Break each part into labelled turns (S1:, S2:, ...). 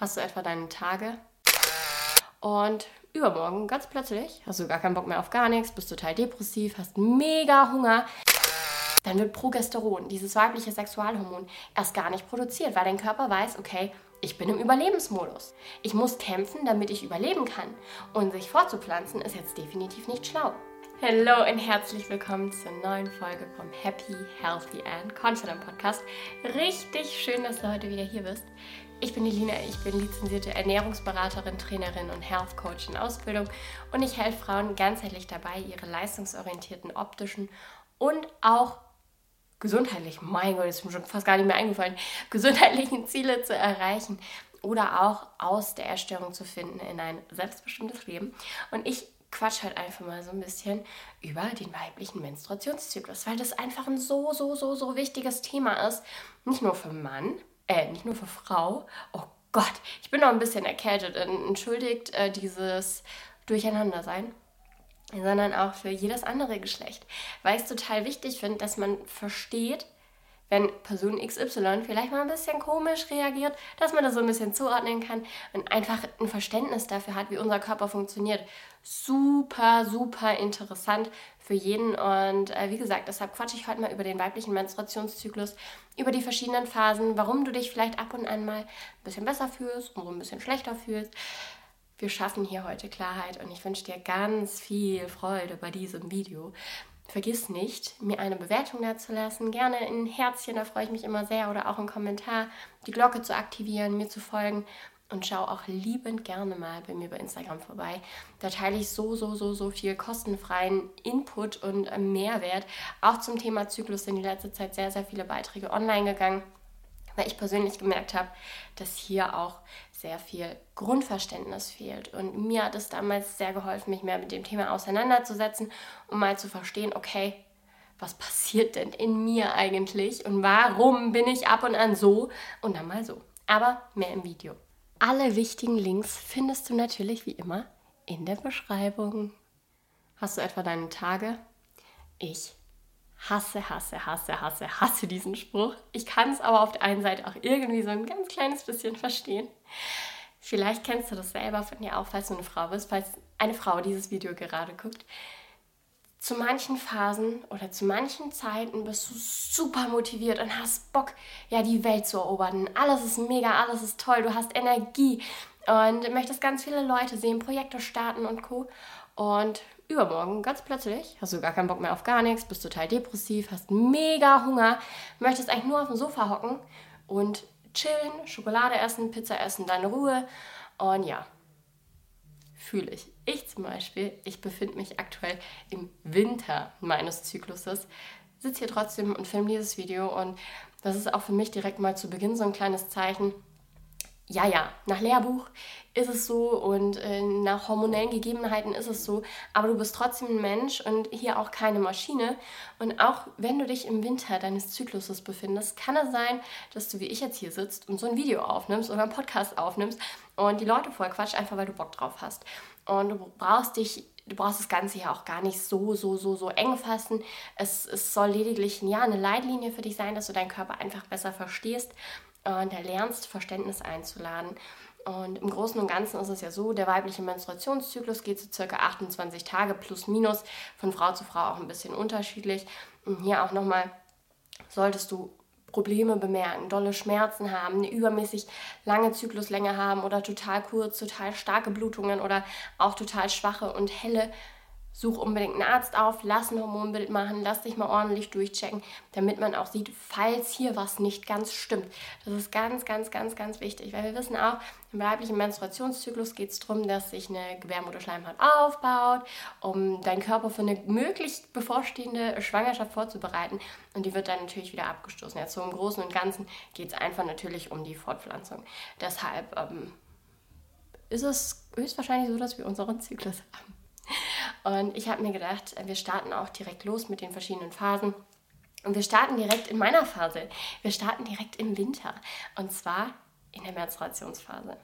S1: hast du etwa deine Tage und übermorgen ganz plötzlich hast du gar keinen Bock mehr auf gar nichts, bist total depressiv, hast mega Hunger. Dann wird Progesteron, dieses weibliche Sexualhormon, erst gar nicht produziert, weil dein Körper weiß, okay, ich bin im Überlebensmodus. Ich muss kämpfen, damit ich überleben kann. Und sich fortzupflanzen ist jetzt definitiv nicht schlau. Hallo und herzlich willkommen zur neuen Folge vom Happy, Healthy and Confident Podcast. Richtig schön, dass du heute wieder hier bist. Ich bin die Lina, ich bin lizenzierte Ernährungsberaterin, Trainerin und Health Coach in Ausbildung und ich helfe Frauen ganzheitlich dabei, ihre leistungsorientierten optischen und auch gesundheitlichen, mein Gott, ist mir schon fast gar nicht mehr eingefallen, gesundheitlichen Ziele zu erreichen oder auch aus der Erstörung zu finden in ein selbstbestimmtes Leben. Und ich quatsch halt einfach mal so ein bisschen über den weiblichen Menstruationszyklus, weil das einfach ein so, so, so, so wichtiges Thema ist. Nicht nur für Mann, äh, nicht nur für Frau. Oh Gott, ich bin noch ein bisschen erkältet. Entschuldigt äh, dieses Durcheinandersein sondern auch für jedes andere Geschlecht. Weil ich es total wichtig finde, dass man versteht, wenn Person XY vielleicht mal ein bisschen komisch reagiert, dass man das so ein bisschen zuordnen kann und einfach ein Verständnis dafür hat, wie unser Körper funktioniert. Super, super interessant für jeden. Und äh, wie gesagt, deshalb quatsche ich heute mal über den weiblichen Menstruationszyklus, über die verschiedenen Phasen, warum du dich vielleicht ab und an mal ein bisschen besser fühlst und so ein bisschen schlechter fühlst. Wir schaffen hier heute Klarheit und ich wünsche dir ganz viel Freude bei diesem Video. Vergiss nicht, mir eine Bewertung dazulassen. Gerne ein Herzchen, da freue ich mich immer sehr. Oder auch einen Kommentar, die Glocke zu aktivieren, mir zu folgen. Und schau auch liebend gerne mal bei mir bei Instagram vorbei. Da teile ich so, so, so, so viel kostenfreien Input und Mehrwert. Auch zum Thema Zyklus sind die letzte Zeit sehr, sehr viele Beiträge online gegangen weil ich persönlich gemerkt habe, dass hier auch sehr viel Grundverständnis fehlt. Und mir hat es damals sehr geholfen, mich mehr mit dem Thema auseinanderzusetzen, um mal zu verstehen, okay, was passiert denn in mir eigentlich und warum bin ich ab und an so und dann mal so. Aber mehr im Video. Alle wichtigen Links findest du natürlich wie immer in der Beschreibung. Hast du etwa deine Tage? Ich hasse, hasse, hasse, hasse, hasse diesen Spruch. Ich kann es aber auf der einen Seite auch irgendwie so ein ganz kleines bisschen verstehen. Vielleicht kennst du das selber von dir auch, falls du eine Frau bist, falls eine Frau dieses Video gerade guckt. Zu manchen Phasen oder zu manchen Zeiten bist du super motiviert und hast Bock, ja, die Welt zu erobern. Alles ist mega, alles ist toll, du hast Energie und möchtest ganz viele Leute sehen, Projekte starten und Co. Und übermorgen, ganz plötzlich, hast du gar keinen Bock mehr auf gar nichts, bist total depressiv, hast mega Hunger, möchtest eigentlich nur auf dem Sofa hocken und chillen, Schokolade essen, Pizza essen, deine Ruhe. Und ja, fühle ich. Ich zum Beispiel, ich befinde mich aktuell im Winter meines Zykluses, sitze hier trotzdem und filme dieses Video und das ist auch für mich direkt mal zu Beginn so ein kleines Zeichen, ja, ja, nach Lehrbuch ist es so und äh, nach hormonellen Gegebenheiten ist es so, aber du bist trotzdem ein Mensch und hier auch keine Maschine. Und auch wenn du dich im Winter deines Zykluses befindest, kann es sein, dass du wie ich jetzt hier sitzt und so ein Video aufnimmst oder einen Podcast aufnimmst und die Leute voll quatscht, einfach weil du Bock drauf hast. Und du brauchst dich du brauchst das Ganze ja auch gar nicht so, so, so, so eng fassen. Es, es soll lediglich ja, eine Leitlinie für dich sein, dass du deinen Körper einfach besser verstehst und lernst, Verständnis einzuladen. Und im Großen und Ganzen ist es ja so, der weibliche Menstruationszyklus geht so circa 28 Tage plus minus, von Frau zu Frau auch ein bisschen unterschiedlich. Und hier auch nochmal, solltest du Probleme bemerken, dolle Schmerzen haben, eine übermäßig lange Zykluslänge haben oder total kurz, total starke Blutungen oder auch total schwache und helle such unbedingt einen Arzt auf, lass ein Hormonbild machen, lass dich mal ordentlich durchchecken, damit man auch sieht, falls hier was nicht ganz stimmt. Das ist ganz, ganz, ganz, ganz wichtig, weil wir wissen auch, im weiblichen Menstruationszyklus geht es darum, dass sich eine Gebärmutterschleimhaut aufbaut, um deinen Körper für eine möglich bevorstehende Schwangerschaft vorzubereiten und die wird dann natürlich wieder abgestoßen. Jetzt so im Großen und Ganzen geht es einfach natürlich um die Fortpflanzung. Deshalb ähm, ist es höchstwahrscheinlich so, dass wir unseren Zyklus haben. Und ich habe mir gedacht, wir starten auch direkt los mit den verschiedenen Phasen. Und wir starten direkt in meiner Phase. Wir starten direkt im Winter. Und zwar in der Menstruationsphase.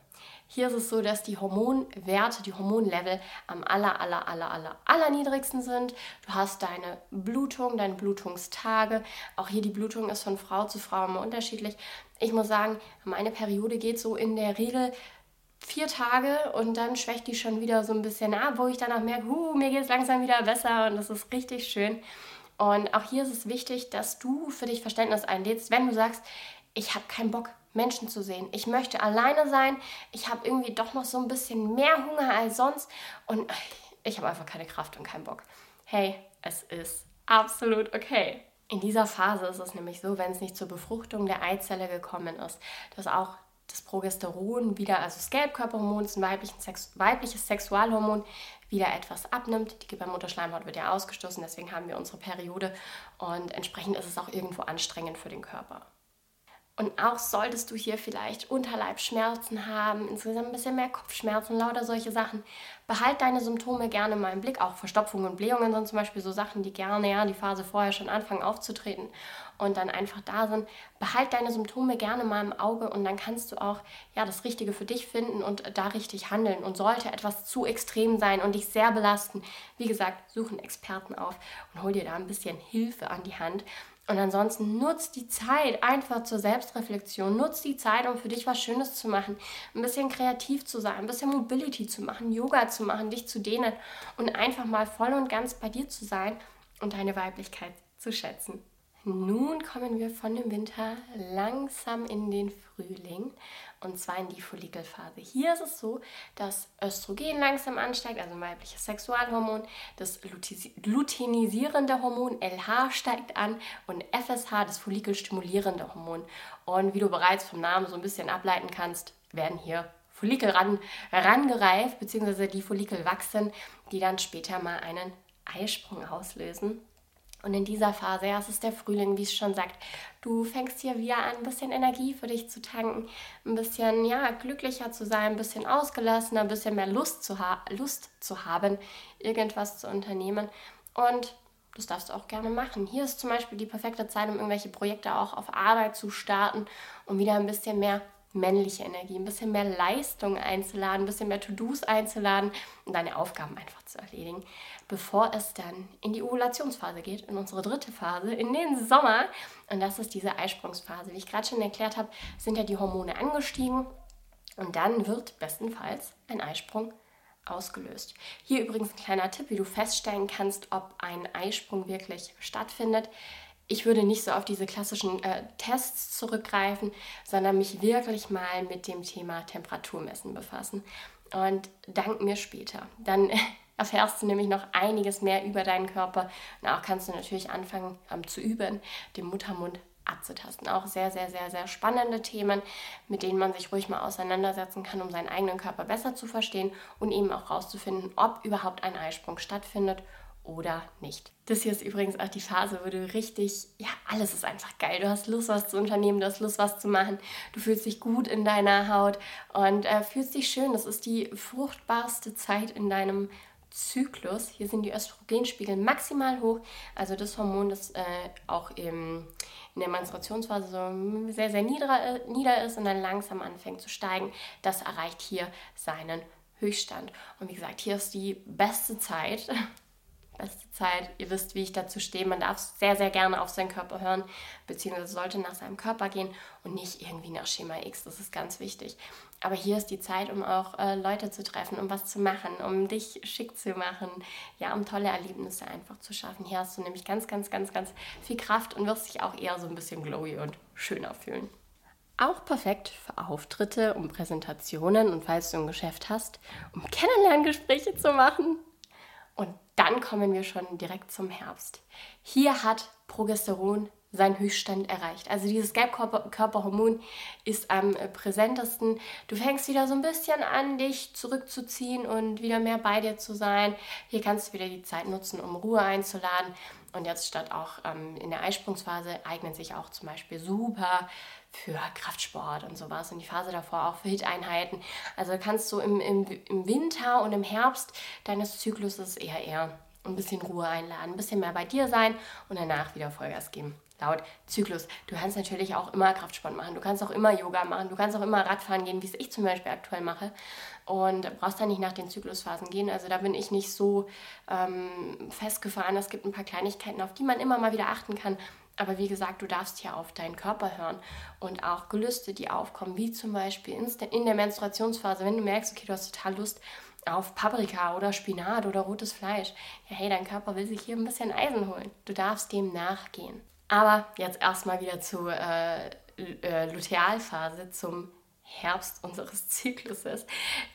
S1: Hier ist es so, dass die Hormonwerte, die Hormonlevel am aller, aller, aller, aller, aller niedrigsten sind. Du hast deine Blutung, deine Blutungstage. Auch hier die Blutung ist von Frau zu Frau immer unterschiedlich. Ich muss sagen, meine Periode geht so in der Regel vier Tage und dann schwächt die schon wieder so ein bisschen ab, wo ich danach merke, huh, mir geht es langsam wieder besser und das ist richtig schön. Und auch hier ist es wichtig, dass du für dich Verständnis einlädst, wenn du sagst, ich habe keinen Bock, Menschen zu sehen. Ich möchte alleine sein. Ich habe irgendwie doch noch so ein bisschen mehr Hunger als sonst und ich habe einfach keine Kraft und keinen Bock. Hey, es ist absolut okay. In dieser Phase ist es nämlich so, wenn es nicht zur Befruchtung der Eizelle gekommen ist, dass auch das Progesteron wieder, also das Gelbkörperhormon, das ein Sex, weibliches Sexualhormon, wieder etwas abnimmt. Die Gebärmutterschleimhaut wird ja ausgestoßen, deswegen haben wir unsere Periode und entsprechend ist es auch irgendwo anstrengend für den Körper. Und auch solltest du hier vielleicht Unterleibschmerzen haben, insgesamt ein bisschen mehr Kopfschmerzen, lauter solche Sachen. Behalt deine Symptome gerne mal im Blick. Auch Verstopfungen und Blähungen sind zum Beispiel so Sachen, die gerne ja die Phase vorher schon anfangen aufzutreten und dann einfach da sind. Behalt deine Symptome gerne mal im Auge und dann kannst du auch ja das Richtige für dich finden und da richtig handeln. Und sollte etwas zu extrem sein und dich sehr belasten, wie gesagt, such einen Experten auf und hol dir da ein bisschen Hilfe an die Hand. Und ansonsten nutzt die Zeit einfach zur Selbstreflexion. Nutzt die Zeit, um für dich was Schönes zu machen. Ein bisschen kreativ zu sein, ein bisschen Mobility zu machen, Yoga zu machen, dich zu dehnen und einfach mal voll und ganz bei dir zu sein und deine Weiblichkeit zu schätzen. Nun kommen wir von dem Winter langsam in den Frühling und zwar in die Follikelphase. Hier ist es so, dass Östrogen langsam ansteigt, also weibliches Sexualhormon, das luteinisierende Hormon LH steigt an und FSH, das follikelstimulierende Hormon. Und wie du bereits vom Namen so ein bisschen ableiten kannst, werden hier Follikel ran, rangereift, beziehungsweise die Follikel wachsen, die dann später mal einen Eisprung auslösen. Und in dieser Phase, ja, es ist der Frühling, wie es schon sagt, du fängst hier wieder an, ein bisschen Energie für dich zu tanken, ein bisschen ja, glücklicher zu sein, ein bisschen ausgelassener, ein bisschen mehr Lust zu, ha Lust zu haben, irgendwas zu unternehmen. Und das darfst du auch gerne machen. Hier ist zum Beispiel die perfekte Zeit, um irgendwelche Projekte auch auf Arbeit zu starten, um wieder ein bisschen mehr männliche Energie, ein bisschen mehr Leistung einzuladen, ein bisschen mehr To-Dos einzuladen und deine Aufgaben einfach zu erledigen, bevor es dann in die Ovulationsphase geht, in unsere dritte Phase, in den Sommer. Und das ist diese Eisprungsphase. Wie ich gerade schon erklärt habe, sind ja die Hormone angestiegen und dann wird bestenfalls ein Eisprung ausgelöst. Hier übrigens ein kleiner Tipp, wie du feststellen kannst, ob ein Eisprung wirklich stattfindet ich würde nicht so auf diese klassischen äh, Tests zurückgreifen, sondern mich wirklich mal mit dem Thema Temperaturmessen befassen. Und dank mir später. Dann erfährst du nämlich noch einiges mehr über deinen Körper. Und auch kannst du natürlich anfangen ähm, zu üben, den Muttermund abzutasten. Auch sehr, sehr, sehr, sehr spannende Themen, mit denen man sich ruhig mal auseinandersetzen kann, um seinen eigenen Körper besser zu verstehen und eben auch herauszufinden, ob überhaupt ein Eisprung stattfindet oder nicht. Das hier ist übrigens auch die Phase, wo du richtig, ja, alles ist einfach geil. Du hast Lust, was zu unternehmen, du hast Lust, was zu machen. Du fühlst dich gut in deiner Haut und äh, fühlst dich schön. Das ist die fruchtbarste Zeit in deinem Zyklus. Hier sind die Östrogenspiegel maximal hoch. Also das Hormon, das äh, auch im, in der Menstruationsphase so sehr, sehr nieder, äh, nieder ist und dann langsam anfängt zu steigen, das erreicht hier seinen Höchststand. Und wie gesagt, hier ist die beste Zeit, beste Zeit. Ihr wisst, wie ich dazu stehe. Man darf sehr, sehr gerne auf seinen Körper hören, beziehungsweise sollte nach seinem Körper gehen und nicht irgendwie nach Schema X. Das ist ganz wichtig. Aber hier ist die Zeit, um auch äh, Leute zu treffen, um was zu machen, um dich schick zu machen, ja, um tolle Erlebnisse einfach zu schaffen. Hier hast du nämlich ganz, ganz, ganz, ganz viel Kraft und wirst dich auch eher so ein bisschen glowy und schöner fühlen. Auch perfekt für Auftritte, um Präsentationen und falls du ein Geschäft hast, um Kennenlerngespräche zu machen. Und dann kommen wir schon direkt zum Herbst. Hier hat Progesteron seinen Höchststand erreicht. Also dieses Gelbkörperhormon ist am präsentesten. Du fängst wieder so ein bisschen an, dich zurückzuziehen und wieder mehr bei dir zu sein. Hier kannst du wieder die Zeit nutzen, um Ruhe einzuladen. Und jetzt statt auch ähm, in der Eisprungsphase eignen sich auch zum Beispiel super für Kraftsport und sowas und die Phase davor auch für Hit-Einheiten. Also kannst du im, im, im Winter und im Herbst deines Zykluses eher eher ein bisschen Ruhe einladen, ein bisschen mehr bei dir sein und danach wieder Vollgas geben. Laut Zyklus. Du kannst natürlich auch immer Kraftsport machen, du kannst auch immer Yoga machen, du kannst auch immer Radfahren gehen, wie es ich zum Beispiel aktuell mache. Und brauchst dann nicht nach den Zyklusphasen gehen. Also da bin ich nicht so ähm, festgefahren. Es gibt ein paar Kleinigkeiten, auf die man immer mal wieder achten kann. Aber wie gesagt, du darfst ja auf deinen Körper hören und auch Gelüste, die aufkommen, wie zum Beispiel in der Menstruationsphase, wenn du merkst, okay, du hast total Lust auf Paprika oder Spinat oder rotes Fleisch. Ja, hey, dein Körper will sich hier ein bisschen Eisen holen. Du darfst dem nachgehen. Aber jetzt erstmal wieder zur äh, äh, Lutealphase, zum Herbst unseres Zykluses.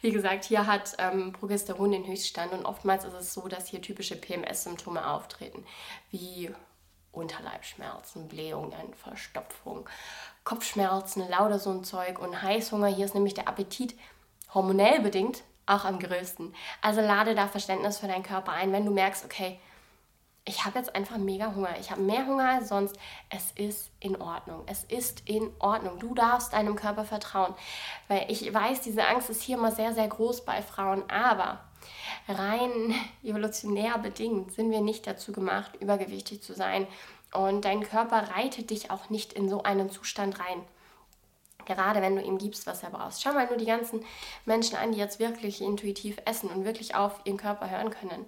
S1: Wie gesagt, hier hat ähm, Progesteron den Höchststand und oftmals ist es so, dass hier typische PMS-Symptome auftreten, wie Unterleibschmerzen, Blähungen, Verstopfung, Kopfschmerzen, lauter so ein Zeug und Heißhunger. Hier ist nämlich der Appetit hormonell bedingt auch am größten. Also lade da Verständnis für deinen Körper ein, wenn du merkst, okay, ich habe jetzt einfach mega Hunger. Ich habe mehr Hunger als sonst. Es ist in Ordnung. Es ist in Ordnung. Du darfst deinem Körper vertrauen. Weil ich weiß, diese Angst ist hier immer sehr, sehr groß bei Frauen. Aber rein evolutionär bedingt sind wir nicht dazu gemacht, übergewichtig zu sein. Und dein Körper reitet dich auch nicht in so einen Zustand rein. Gerade wenn du ihm gibst, was er braucht. Schau mal nur die ganzen Menschen an, die jetzt wirklich intuitiv essen und wirklich auf ihren Körper hören können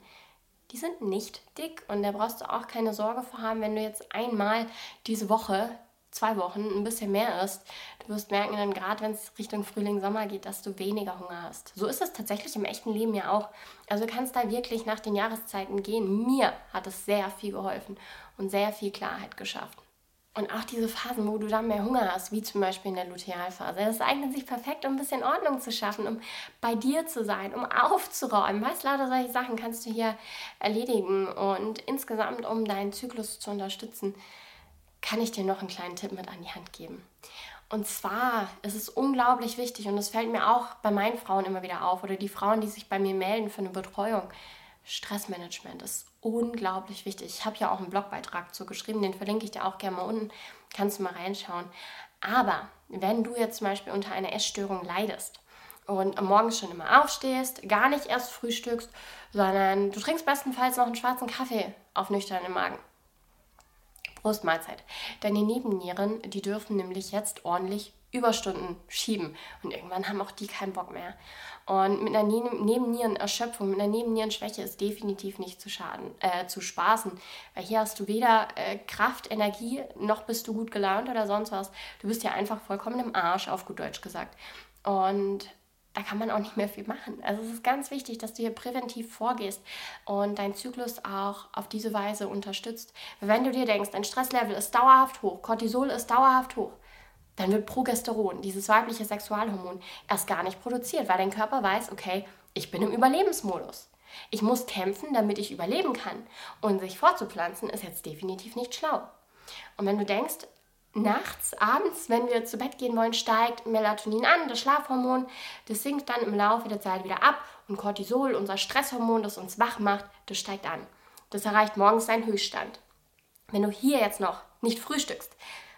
S1: die sind nicht dick und da brauchst du auch keine Sorge vor haben, wenn du jetzt einmal diese Woche, zwei Wochen ein bisschen mehr isst. Du wirst merken dann gerade, wenn es Richtung Frühling, Sommer geht, dass du weniger Hunger hast. So ist es tatsächlich im echten Leben ja auch. Also du kannst da wirklich nach den Jahreszeiten gehen. Mir hat es sehr viel geholfen und sehr viel Klarheit geschaffen. Und auch diese Phasen, wo du dann mehr Hunger hast, wie zum Beispiel in der Lutealphase, das eignet sich perfekt, um ein bisschen Ordnung zu schaffen, um bei dir zu sein, um aufzuräumen. Weißt, lauter solche Sachen kannst du hier erledigen. Und insgesamt, um deinen Zyklus zu unterstützen, kann ich dir noch einen kleinen Tipp mit an die Hand geben. Und zwar ist es unglaublich wichtig, und das fällt mir auch bei meinen Frauen immer wieder auf, oder die Frauen, die sich bei mir melden für eine Betreuung. Stressmanagement ist unglaublich wichtig. Ich habe ja auch einen Blogbeitrag zu geschrieben, den verlinke ich dir auch gerne mal unten, kannst du mal reinschauen. Aber wenn du jetzt zum Beispiel unter einer Essstörung leidest und am Morgen schon immer aufstehst, gar nicht erst frühstückst, sondern du trinkst bestenfalls noch einen schwarzen Kaffee auf nüchternen Magen. Brustmahlzeit. Deine Nebennieren, die dürfen nämlich jetzt ordentlich Überstunden schieben. Und irgendwann haben auch die keinen Bock mehr. Und mit einer Nebennierenerschöpfung, mit einer Nebennierenschwäche ist definitiv nicht zu schaden, äh, zu spaßen. Weil hier hast du weder äh, Kraft, Energie, noch bist du gut gelaunt oder sonst was. Du bist ja einfach vollkommen im Arsch, auf gut Deutsch gesagt. Und da kann man auch nicht mehr viel machen. Also es ist ganz wichtig, dass du hier präventiv vorgehst und deinen Zyklus auch auf diese Weise unterstützt. Wenn du dir denkst, dein Stresslevel ist dauerhaft hoch, Cortisol ist dauerhaft hoch, dann wird Progesteron, dieses weibliche Sexualhormon, erst gar nicht produziert, weil dein Körper weiß, okay, ich bin im Überlebensmodus. Ich muss kämpfen, damit ich überleben kann. Und sich fortzupflanzen ist jetzt definitiv nicht schlau. Und wenn du denkst, nachts, abends, wenn wir zu Bett gehen wollen, steigt Melatonin an, das Schlafhormon, das sinkt dann im Laufe der Zeit wieder ab und Cortisol, unser Stresshormon, das uns wach macht, das steigt an. Das erreicht morgens seinen Höchststand. Wenn du hier jetzt noch nicht frühstückst,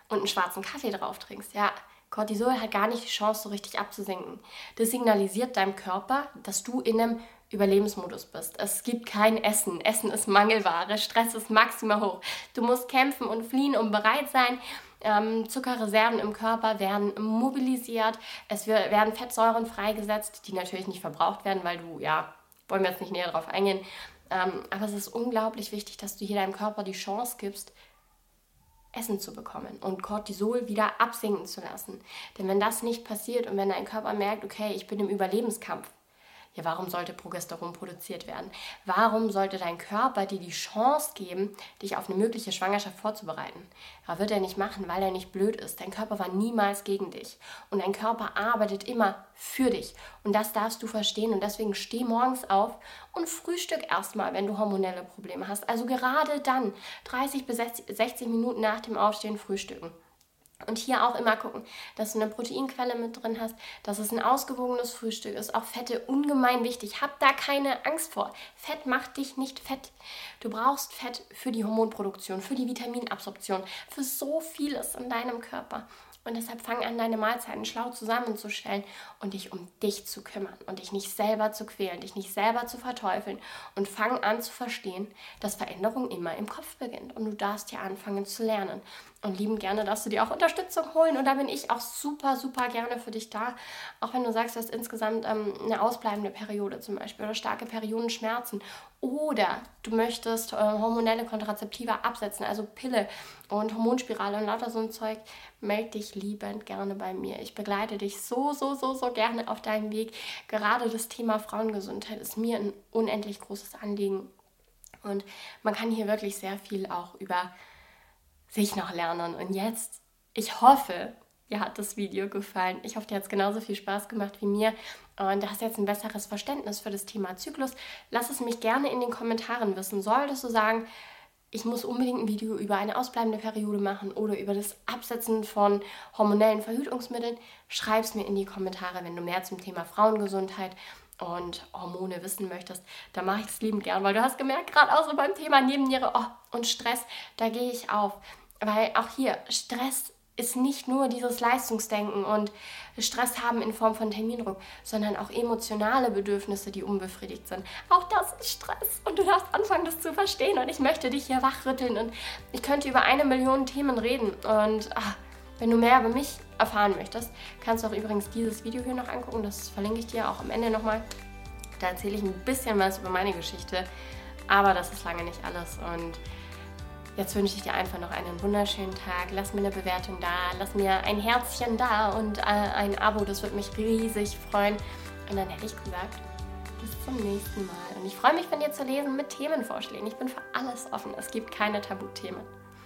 S1: und einen schwarzen Kaffee drauf trinkst, ja, Cortisol hat gar nicht die Chance, so richtig abzusinken. Das signalisiert deinem Körper, dass du in einem Überlebensmodus bist. Es gibt kein Essen. Essen ist Mangelware. Stress ist maximal hoch. Du musst kämpfen und fliehen und bereit sein. Ähm, Zuckerreserven im Körper werden mobilisiert. Es werden Fettsäuren freigesetzt, die natürlich nicht verbraucht werden, weil du, ja, wollen wir jetzt nicht näher darauf eingehen. Ähm, aber es ist unglaublich wichtig, dass du hier deinem Körper die Chance gibst, Essen zu bekommen und Cortisol wieder absinken zu lassen. Denn wenn das nicht passiert und wenn dein Körper merkt, okay, ich bin im Überlebenskampf, ja, warum sollte Progesteron produziert werden? Warum sollte dein Körper dir die Chance geben, dich auf eine mögliche Schwangerschaft vorzubereiten? Aber wird er nicht machen, weil er nicht blöd ist. Dein Körper war niemals gegen dich. Und dein Körper arbeitet immer für dich. Und das darfst du verstehen. Und deswegen steh morgens auf und frühstück erstmal, wenn du hormonelle Probleme hast. Also gerade dann, 30 bis 60 Minuten nach dem Aufstehen frühstücken. Und hier auch immer gucken, dass du eine Proteinquelle mit drin hast, dass es ein ausgewogenes Frühstück ist. Auch Fette ungemein wichtig. Hab da keine Angst vor. Fett macht dich nicht fett. Du brauchst Fett für die Hormonproduktion, für die Vitaminabsorption, für so vieles in deinem Körper. Und deshalb fang an, deine Mahlzeiten schlau zusammenzustellen und dich um dich zu kümmern und dich nicht selber zu quälen, dich nicht selber zu verteufeln und fang an zu verstehen, dass Veränderung immer im Kopf beginnt und du darfst hier anfangen zu lernen. Und lieben gerne darfst du dir auch Unterstützung holen und da bin ich auch super, super gerne für dich da. Auch wenn du sagst, du hast insgesamt ähm, eine ausbleibende Periode zum Beispiel oder starke Periodenschmerzen oder du möchtest äh, hormonelle Kontrazeptiva absetzen, also Pille und Hormonspirale und lauter so ein Zeug, melde dich liebend gerne bei mir. Ich begleite dich so, so, so, so gerne auf deinem Weg. Gerade das Thema Frauengesundheit ist mir ein unendlich großes Anliegen. Und man kann hier wirklich sehr viel auch über sich noch lernen. Und jetzt, ich hoffe, dir hat das Video gefallen. Ich hoffe, dir hat es genauso viel Spaß gemacht wie mir. Und du hast jetzt ein besseres Verständnis für das Thema Zyklus. Lass es mich gerne in den Kommentaren wissen. Solltest du sagen, ich muss unbedingt ein Video über eine ausbleibende Periode machen oder über das Absetzen von hormonellen Verhütungsmitteln, schreib es mir in die Kommentare, wenn du mehr zum Thema Frauengesundheit und Hormone wissen möchtest, dann mache ich es liebend gern, weil du hast gemerkt, gerade auch so beim Thema Nebenniere oh, und Stress, da gehe ich auf. Weil auch hier, Stress ist nicht nur dieses Leistungsdenken und Stress haben in Form von Termindruck, sondern auch emotionale Bedürfnisse, die unbefriedigt sind. Auch das ist Stress und du darfst anfangen, das zu verstehen. Und ich möchte dich hier wachrütteln und ich könnte über eine Million Themen reden. Und ach, wenn du mehr über mich erfahren möchtest, kannst du auch übrigens dieses Video hier noch angucken, das verlinke ich dir auch am Ende nochmal. Da erzähle ich ein bisschen was über meine Geschichte, aber das ist lange nicht alles. Und Jetzt wünsche ich dir einfach noch einen wunderschönen Tag. Lass mir eine Bewertung da, lass mir ein Herzchen da und äh, ein Abo, das würde mich riesig freuen. Und dann hätte ich gesagt, bis zum nächsten Mal. Und ich freue mich von dir zu lesen mit Themenvorschlägen. Ich bin für alles offen. Es gibt keine Tabuthemen.